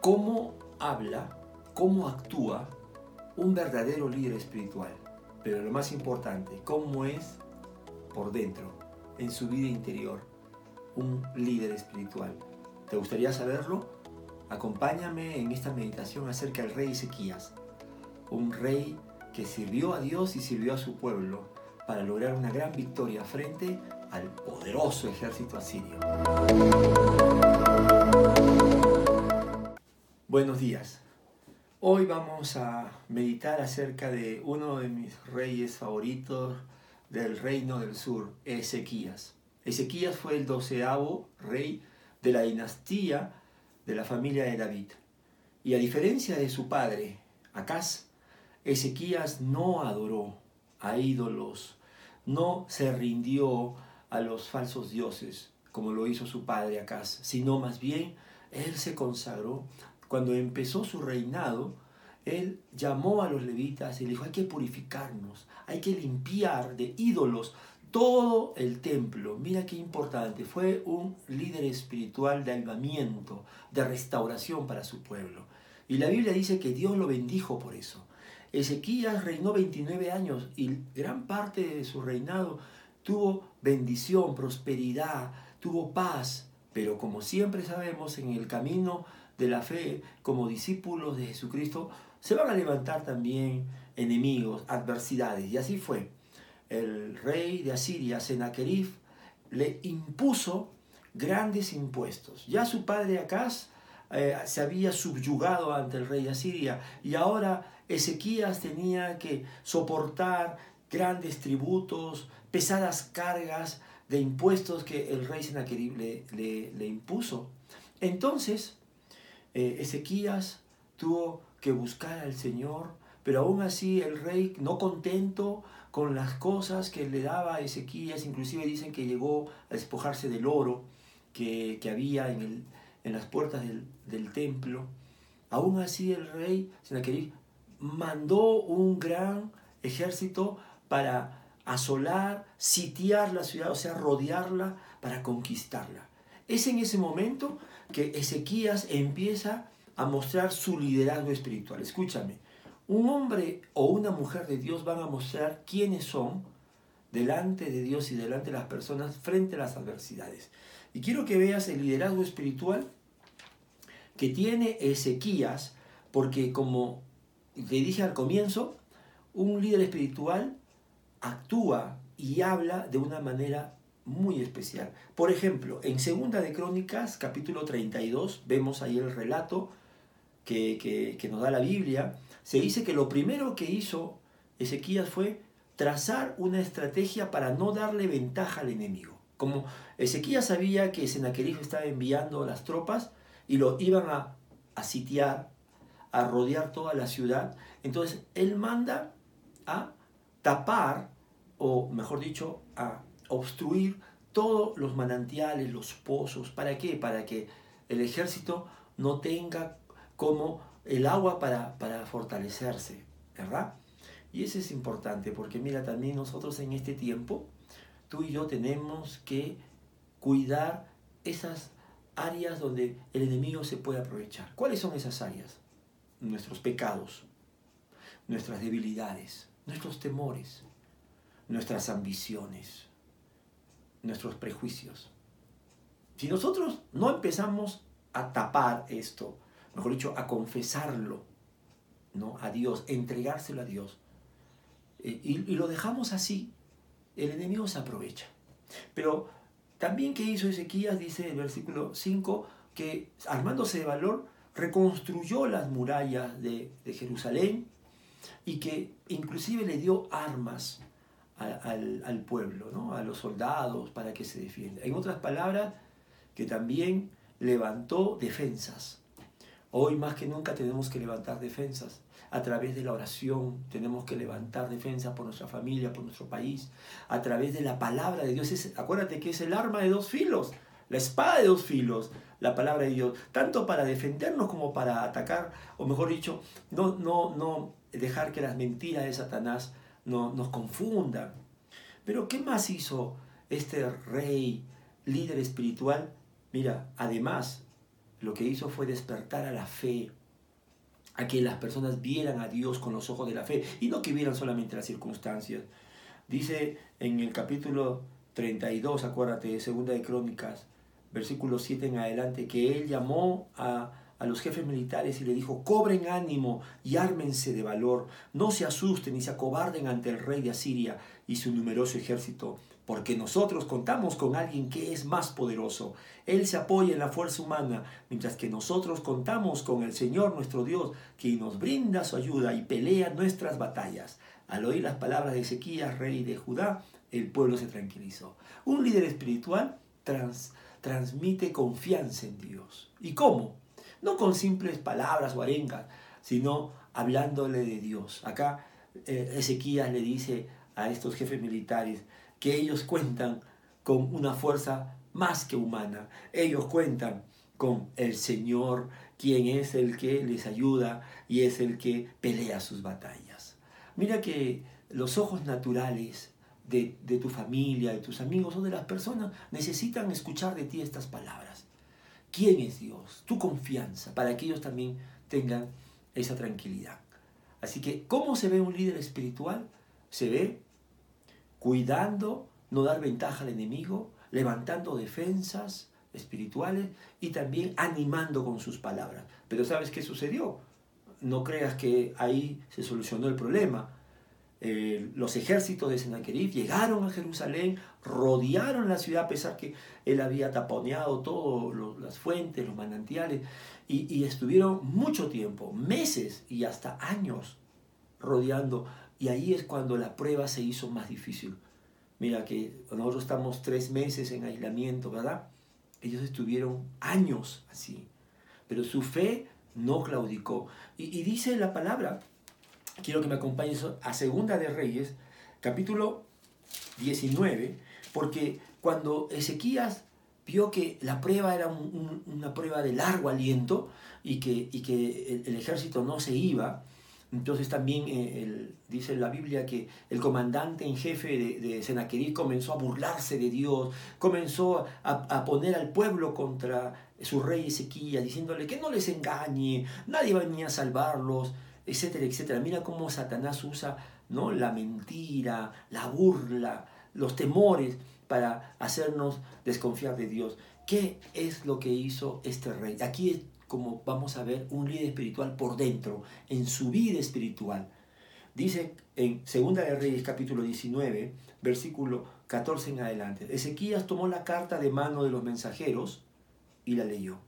¿Cómo habla, cómo actúa un verdadero líder espiritual? Pero lo más importante, ¿cómo es por dentro, en su vida interior, un líder espiritual? ¿Te gustaría saberlo? Acompáñame en esta meditación acerca del rey Ezequías, un rey que sirvió a Dios y sirvió a su pueblo para lograr una gran victoria frente al poderoso ejército asirio. Buenos días. Hoy vamos a meditar acerca de uno de mis reyes favoritos del reino del sur, Ezequías. Ezequías fue el doceavo rey de la dinastía de la familia de David. Y a diferencia de su padre, Acaz, Ezequías no adoró a ídolos, no se rindió a los falsos dioses como lo hizo su padre Acaz, sino más bien él se consagró. Cuando empezó su reinado, él llamó a los levitas y le dijo, hay que purificarnos, hay que limpiar de ídolos todo el templo. Mira qué importante, fue un líder espiritual de avivamiento, de restauración para su pueblo. Y la Biblia dice que Dios lo bendijo por eso. Ezequías reinó 29 años y gran parte de su reinado tuvo bendición, prosperidad, tuvo paz, pero como siempre sabemos, en el camino de la fe, como discípulos de Jesucristo, se van a levantar también enemigos, adversidades. Y así fue. El rey de Asiria, Sennacherib, le impuso grandes impuestos. Ya su padre Acaz eh, se había subyugado ante el rey de Asiria y ahora Ezequías tenía que soportar grandes tributos, pesadas cargas de impuestos que el rey Sennacherib le, le, impuso. Entonces, eh, Ezequías tuvo que buscar al Señor, pero aún así el rey, no contento con las cosas que le daba a Ezequías, inclusive dicen que llegó a despojarse del oro que, había en, el, en, las puertas del, del, templo, aún así el rey Sennacherib mandó un gran ejército para asolar, sitiar la ciudad, o sea, rodearla para conquistarla. Es en ese momento que Ezequías empieza a mostrar su liderazgo espiritual. Escúchame, un hombre o una mujer de Dios van a mostrar quiénes son delante de Dios y delante de las personas frente a las adversidades. Y quiero que veas el liderazgo espiritual que tiene Ezequías, porque como te dije al comienzo, un líder espiritual actúa y habla de una manera muy especial. Por ejemplo, en Segunda de Crónicas, capítulo 32, vemos ahí el relato que, que, nos da la Biblia. Se dice que lo primero que hizo Ezequías fue trazar una estrategia para no darle ventaja al enemigo. Como Ezequías sabía que Sennacherib estaba enviando las tropas y lo iban a, a sitiar, a rodear toda la ciudad, entonces él manda a tapar, o mejor dicho, a obstruir todos los manantiales, los pozos. ¿Para qué? Para que el ejército no tenga como el agua para, para fortalecerse, ¿verdad? Y eso es importante porque mira, también nosotros en este tiempo, tú y yo tenemos que cuidar esas áreas donde el enemigo se puede aprovechar. ¿Cuáles son esas áreas? Nuestros pecados, nuestras debilidades, nuestros temores, nuestras ambiciones, nuestros prejuicios. Si nosotros no empezamos a tapar esto, mejor dicho, a confesarlo, ¿no? A Dios, entregárselo a Dios, eh, y, lo dejamos así, el enemigo se aprovecha. Pero también que hizo Ezequías, dice el versículo 5, que armándose de valor, reconstruyó las murallas de, de Jerusalén y que inclusive le dio armas al, pueblo, ¿no? a los soldados para que se defienda. En otras palabras, que también levantó defensas. Hoy más que nunca tenemos que levantar defensas. A través de la oración tenemos que levantar defensas por nuestra familia, por nuestro país. A través de la palabra de Dios. Acuérdate que es el arma de dos filos, la espada de dos filos, la palabra de Dios. Tanto para defendernos como para atacar, o mejor dicho, no, no, no dejar que las mentiras de Satanás no, nos confundan. Pero ¿qué más hizo este rey, líder espiritual? Mira, además, lo que hizo fue despertar a la fe, a que las personas vieran a Dios con los ojos de la fe y no que vieran solamente las circunstancias. Dice en el capítulo 32, acuérdate, Segunda de Crónicas, versículo 7 en adelante, que él llamó a, a los jefes militares y le dijo, cobren ánimo y ármense de valor, no se asusten ni se acobarden ante el rey de Asiria y su numeroso ejército, porque nosotros contamos con alguien que es más poderoso. Él se apoya en la fuerza humana, mientras que nosotros contamos con el Señor nuestro Dios, quien nos brinda su ayuda y pelea nuestras batallas. Al oír las palabras de Ezequías, rey de Judá, el pueblo se tranquilizó. Un líder espiritual transmite confianza en Dios. ¿Y cómo? No con simples palabras o arengas, sino hablándole de Dios. Acá eh, Ezequías le dice a estos jefes militares que ellos cuentan con una fuerza más que humana. Ellos cuentan con el Señor, quien es el que les ayuda y es el que pelea sus batallas. Mira que los ojos naturales de, de, tu familia, de tus amigos o de las personas necesitan escuchar de ti estas palabras. ¿Quién es Dios? Tu confianza, para que ellos también tengan esa tranquilidad. Así que, ¿cómo se ve un líder espiritual? Se ve cuidando no dar ventaja al enemigo, levantando defensas espirituales y también animando con sus palabras. Pero ¿sabes qué sucedió? No creas que ahí se solucionó el problema. Eh, los ejércitos de Sennacherib llegaron a Jerusalén, rodearon la ciudad a pesar que él había taponeado todas las fuentes, los manantiales, y, estuvieron mucho tiempo, meses y hasta años rodeando. Y ahí es cuando la prueba se hizo más difícil. Mira que nosotros estamos tres meses en aislamiento, ¿verdad? Ellos estuvieron años así, pero su fe no claudicó. Y, dice la palabra, quiero que me acompañes a Segunda de Reyes, capítulo 19, porque cuando Ezequías vio que la prueba era una prueba de largo aliento y que, y que el, ejército no se iba, entonces también eh, dice la Biblia que el comandante en jefe de, de Sennacherib comenzó a burlarse de Dios, comenzó a, poner al pueblo contra su rey Ezequiel, diciéndole que no les engañe, nadie va a venir a salvarlos, etcétera, etcétera. Mira cómo Satanás usa ¿no? la mentira, la burla, los temores para hacernos desconfiar de Dios. ¿Qué es lo que hizo este rey? Aquí como vamos a ver, un líder espiritual por dentro, en su vida espiritual. Dice en 2 de Reyes capítulo 19, versículo 14 en adelante, Ezequías tomó la carta de mano de los mensajeros y la leyó.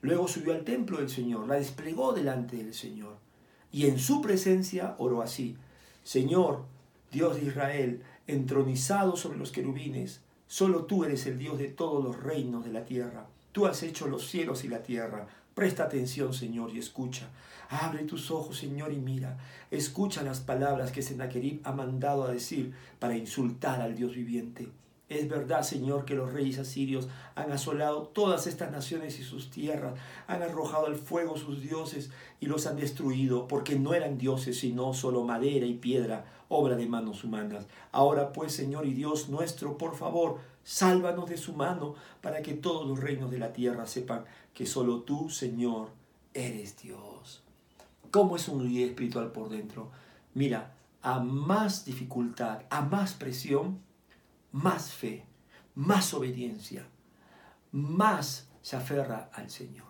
Luego subió al templo del Señor, la desplegó delante del Señor y en su presencia oró así, Señor, Dios de Israel, entronizado sobre los querubines, solo tú eres el Dios de todos los reinos de la tierra. Tú has hecho los cielos y la tierra. Presta atención, Señor, y escucha. Abre tus ojos, Señor, y mira. Escucha las palabras que Sennacherib ha mandado a decir para insultar al Dios viviente. Es verdad, Señor, que los reyes asirios han asolado todas estas naciones y sus tierras, han arrojado al fuego sus dioses y los han destruido, porque no eran dioses, sino solo madera y piedra, obra de manos humanas. Ahora pues, Señor y Dios nuestro, por favor, sálvanos de su mano, para que todos los reinos de la tierra sepan que solo tú, Señor, eres Dios. ¿Cómo es un líder espiritual por dentro? Mira, a más dificultad, a más presión, más fe, más obediencia, más se aferra al Señor.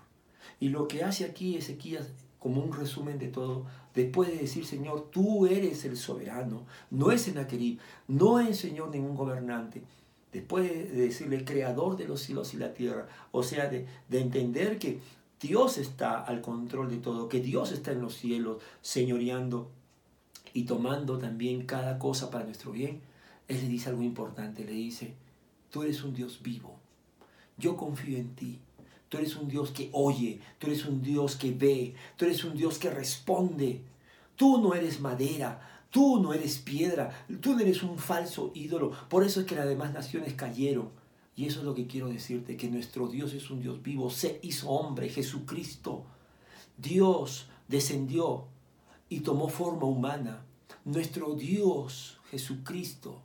Y lo que hace aquí Ezequías, como un resumen de todo, después de decir, Señor, tú eres el soberano, no es Senaquerib, no es Señor ningún gobernante, después de decirle creador de los cielos y la tierra, o sea, de, entender que Dios está al control de todo, que Dios está en los cielos, señoreando y tomando también cada cosa para nuestro bien, Él le dice algo importante, le dice, tú eres un Dios vivo, yo confío en ti, tú eres un Dios que oye, tú eres un Dios que ve, tú eres un Dios que responde, tú no eres madera, Tú no eres piedra, tú no eres un falso ídolo. Por eso es que las demás naciones cayeron. Y eso es lo que quiero decirte, que nuestro Dios es un Dios vivo, se hizo hombre, Jesucristo. Dios descendió y tomó forma humana. Nuestro Dios, Jesucristo,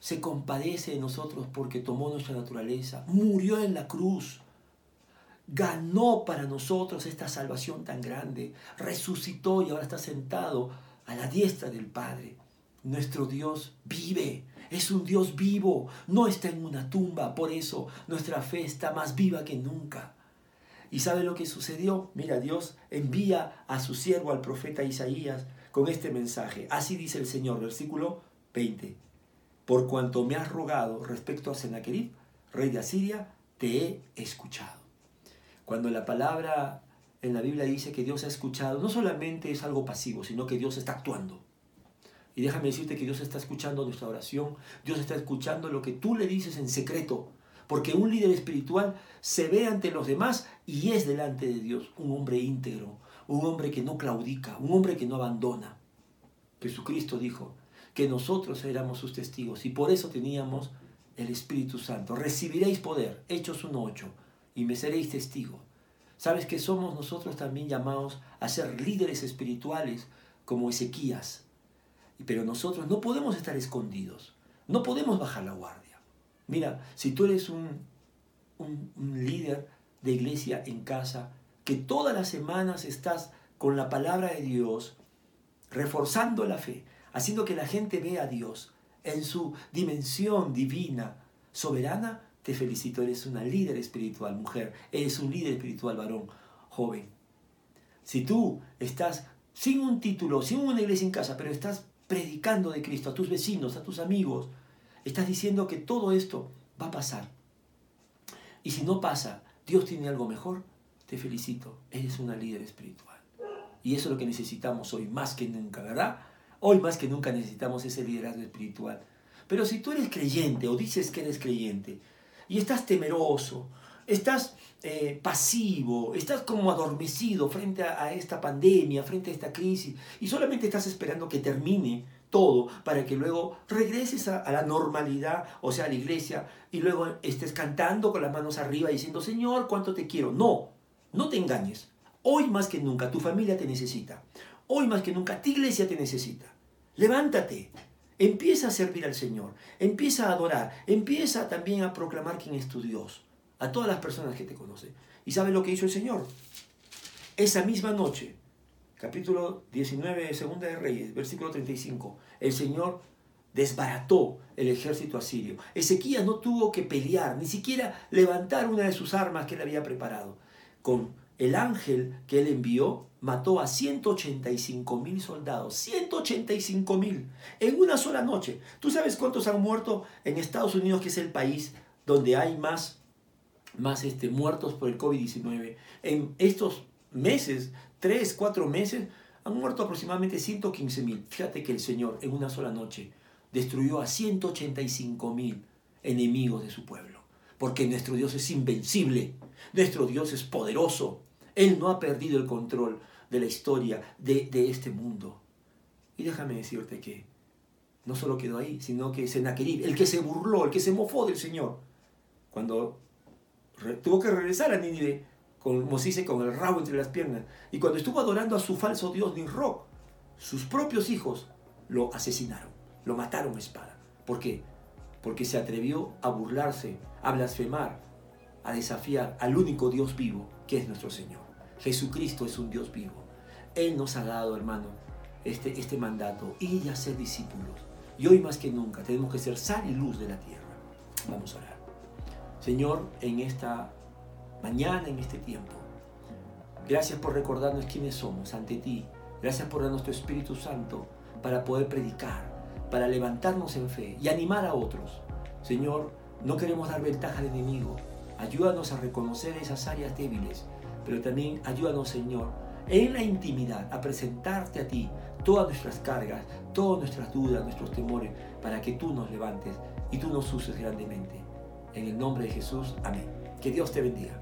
se compadece de nosotros porque tomó nuestra naturaleza, murió en la cruz, ganó para nosotros esta salvación tan grande, resucitó y ahora está sentado a la diestra del Padre. Nuestro Dios vive, es un Dios vivo, no está en una tumba, por eso nuestra fe está más viva que nunca. ¿Y sabe lo que sucedió? Mira, Dios envía a su siervo, al profeta Isaías, con este mensaje. Así dice el Señor, versículo 20. Por cuanto me has rogado respecto a Sennacherib, rey de Asiria, te he escuchado. Cuando la palabra en la Biblia dice que Dios ha escuchado, no solamente es algo pasivo, sino que Dios está actuando. Y déjame decirte que Dios está escuchando nuestra oración, Dios está escuchando lo que tú le dices en secreto, porque un líder espiritual se ve ante los demás y es delante de Dios un hombre íntegro, un hombre que no claudica, un hombre que no abandona. Jesucristo dijo que nosotros éramos sus testigos y por eso teníamos el Espíritu Santo. Recibiréis poder, Hechos 1.8, y me seréis testigos. Sabes que somos nosotros también llamados a ser líderes espirituales como Ezequías. Pero nosotros no podemos estar escondidos, no podemos bajar la guardia. Mira, si tú eres un, un, un líder de iglesia en casa, que todas las semanas estás con la palabra de Dios, reforzando la fe, haciendo que la gente vea a Dios en su dimensión divina, soberana, te felicito, eres una líder espiritual, mujer, eres un líder espiritual, varón, joven. Si tú estás sin un título, sin una iglesia en casa, pero estás predicando de Cristo a tus vecinos, a tus amigos, estás diciendo que todo esto va a pasar. Y si no pasa, Dios tiene algo mejor, te felicito, eres una líder espiritual. Y eso es lo que necesitamos hoy más que nunca, ¿verdad? Hoy más que nunca necesitamos ese liderazgo espiritual. Pero si tú eres creyente o dices que eres creyente y estás temeroso, estás eh, pasivo, estás como adormecido frente a, esta pandemia, frente a esta crisis, y solamente estás esperando que termine todo para que luego regreses a, a, la normalidad, o sea, a la iglesia, y luego estés cantando con las manos arriba diciendo, Señor, cuánto te quiero. No, no te engañes. Hoy más que nunca tu familia te necesita. Hoy más que nunca tu iglesia te necesita. Levántate. Empieza a servir al Señor. Empieza a adorar. Empieza también a proclamar quién es tu Dios. A todas las personas que te conocen. ¿Y sabe lo que hizo el Señor? Esa misma noche, capítulo 19 de Segunda de Reyes, versículo 35, el Señor desbarató el ejército asirio. Ezequías no tuvo que pelear, ni siquiera levantar una de sus armas que él había preparado con el ángel que él envió, mató a 185 mil soldados. 185 mil en una sola noche. ¿Tú sabes cuántos han muerto en Estados Unidos, que es el país donde hay más, más este, muertos por el COVID-19? En estos meses, 3, 4 meses, han muerto aproximadamente 115 mil. Fíjate que el Señor en una sola noche destruyó a 185 mil enemigos de su pueblo porque nuestro Dios es invencible, nuestro Dios es poderoso, Él no ha perdido el control de la historia de, este mundo. Y déjame decirte que no solo quedó ahí, sino que Sennacherib, el que se burló, el que se mofó del Señor, cuando tuvo que regresar a Nínive, como se dice, con el rabo entre las piernas, y cuando estuvo adorando a su falso Dios Nisroch, sus propios hijos lo asesinaron, lo mataron a espada. ¿Por qué? Porque se atrevió a burlarse a blasfemar, a desafiar al único Dios vivo, que es nuestro Señor. Jesucristo es un Dios vivo. Él nos ha dado, hermano, este, este mandato, ir a ser discípulos. Y hoy más que nunca tenemos que ser sal y luz de la tierra. Vamos a orar. Señor, en esta mañana, en este tiempo, gracias por recordarnos quiénes somos ante ti. Gracias por darnos tu Espíritu Santo para poder predicar, para levantarnos en fe y animar a otros. Señor, no queremos dar ventaja al enemigo. Ayúdanos a reconocer esas áreas débiles, pero también ayúdanos, Señor, en la intimidad a presentarte a ti todas nuestras cargas, todas nuestras dudas, nuestros temores, para que tú nos levantes y tú nos uses grandemente. En el nombre de Jesús, amén. Que Dios te bendiga.